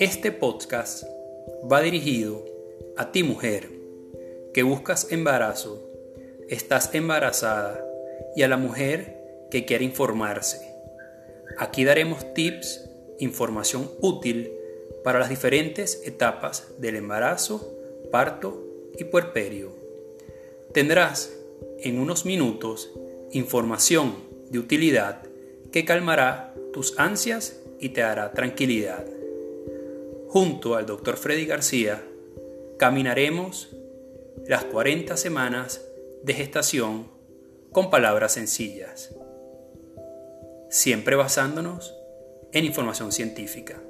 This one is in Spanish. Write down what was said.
Este podcast va dirigido a ti mujer que buscas embarazo, estás embarazada y a la mujer que quiere informarse. Aquí daremos tips, información útil para las diferentes etapas del embarazo, parto y puerperio. Tendrás en unos minutos información de utilidad que calmará tus ansias y te dará tranquilidad. Junto al Dr. Freddy García, caminaremos las 40 semanas de gestación con palabras sencillas, siempre basándonos en información científica.